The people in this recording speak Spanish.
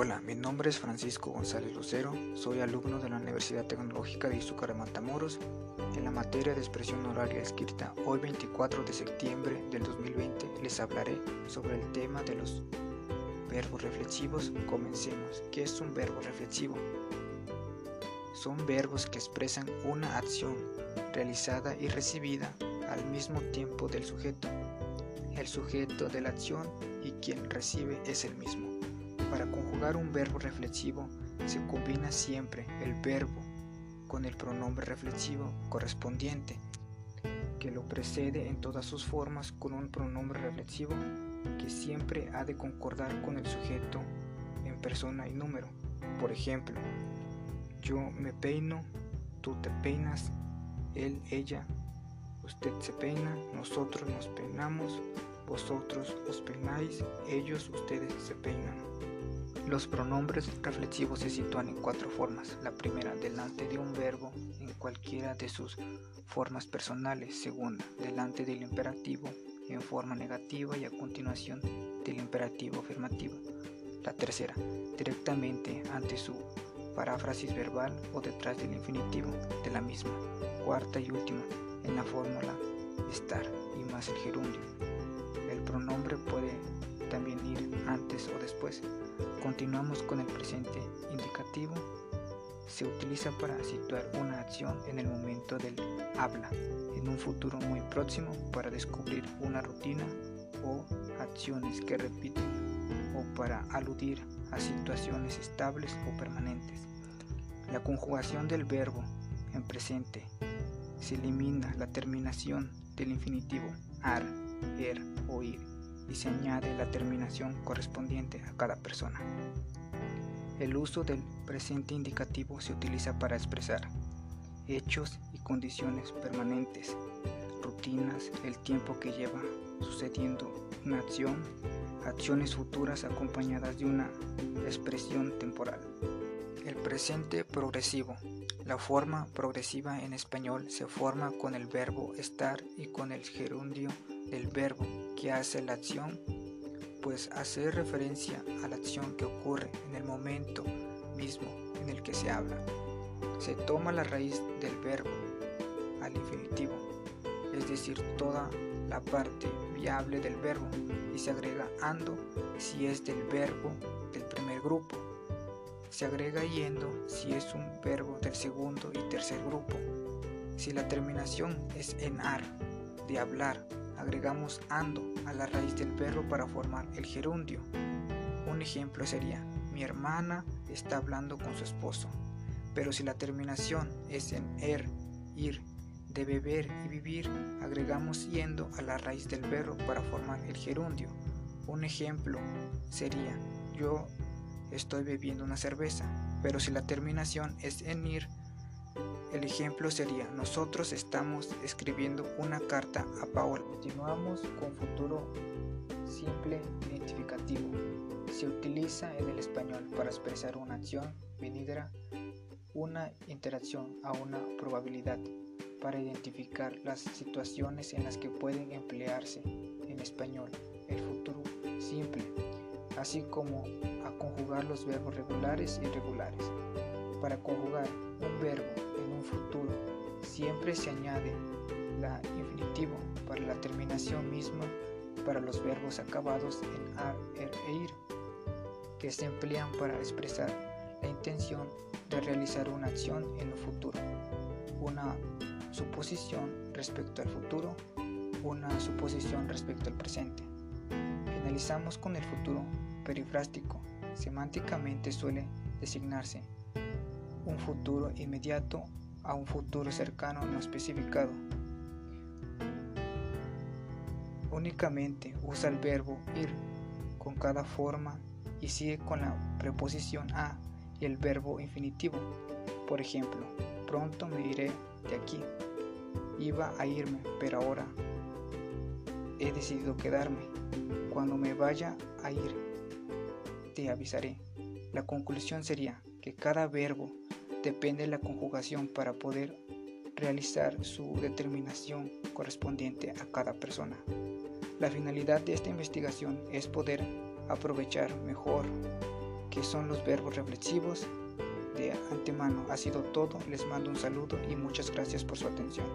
Hola, mi nombre es Francisco González Lucero, soy alumno de la Universidad Tecnológica de Izúcar de Matamoros en la materia de expresión horaria escrita. Hoy 24 de septiembre del 2020 les hablaré sobre el tema de los verbos reflexivos. Comencemos. ¿Qué es un verbo reflexivo? Son verbos que expresan una acción realizada y recibida al mismo tiempo del sujeto. El sujeto de la acción y quien recibe es el mismo. Para conjugar un verbo reflexivo se combina siempre el verbo con el pronombre reflexivo correspondiente, que lo precede en todas sus formas con un pronombre reflexivo que siempre ha de concordar con el sujeto en persona y número. Por ejemplo, yo me peino, tú te peinas, él, ella, usted se peina, nosotros nos peinamos, vosotros os peináis, ellos, ustedes se peinan. Los pronombres reflexivos se sitúan en cuatro formas. La primera, delante de un verbo en cualquiera de sus formas personales. Segunda, delante del imperativo en forma negativa y a continuación del imperativo afirmativo. La tercera, directamente ante su paráfrasis verbal o detrás del infinitivo de la misma. Cuarta y última, en la fórmula estar y más el gerundio. El pronombre puede o después. Continuamos con el presente indicativo. Se utiliza para situar una acción en el momento del habla, en un futuro muy próximo para descubrir una rutina o acciones que repiten o para aludir a situaciones estables o permanentes. La conjugación del verbo en presente se elimina la terminación del infinitivo ar, er o ir y se añade la terminación correspondiente a cada persona. El uso del presente indicativo se utiliza para expresar hechos y condiciones permanentes, rutinas, el tiempo que lleva sucediendo una acción, acciones futuras acompañadas de una expresión temporal. El presente progresivo. La forma progresiva en español se forma con el verbo estar y con el gerundio del verbo que hace la acción, pues hace referencia a la acción que ocurre en el momento mismo en el que se habla. Se toma la raíz del verbo al infinitivo, es decir, toda la parte viable del verbo y se agrega ando si es del verbo del primer grupo. Se agrega yendo si es un verbo del segundo y tercer grupo. Si la terminación es en ar, de hablar agregamos ando a la raíz del verbo para formar el gerundio. Un ejemplo sería, mi hermana está hablando con su esposo. Pero si la terminación es en er, ir, de beber y vivir, agregamos yendo a la raíz del verbo para formar el gerundio. Un ejemplo sería, yo estoy bebiendo una cerveza. Pero si la terminación es en ir, el ejemplo sería, nosotros estamos escribiendo una carta a Paola. Continuamos con futuro simple identificativo. Se utiliza en el español para expresar una acción venidera, una interacción a una probabilidad, para identificar las situaciones en las que pueden emplearse en español el futuro simple, así como a conjugar los verbos regulares y irregulares. Para conjugar un verbo futuro, siempre se añade la infinitivo para la terminación misma para los verbos acabados en ar, er e ir, que se emplean para expresar la intención de realizar una acción en un futuro, una suposición respecto al futuro, una suposición respecto al presente. Finalizamos con el futuro perifrástico. Semánticamente suele designarse un futuro inmediato a un futuro cercano no especificado. Únicamente usa el verbo ir con cada forma y sigue con la preposición a y el verbo infinitivo. Por ejemplo, pronto me iré de aquí. Iba a irme, pero ahora he decidido quedarme. Cuando me vaya a ir, avisaré. La conclusión sería que cada verbo depende de la conjugación para poder realizar su determinación correspondiente a cada persona. La finalidad de esta investigación es poder aprovechar mejor que son los verbos reflexivos. De antemano ha sido todo, les mando un saludo y muchas gracias por su atención.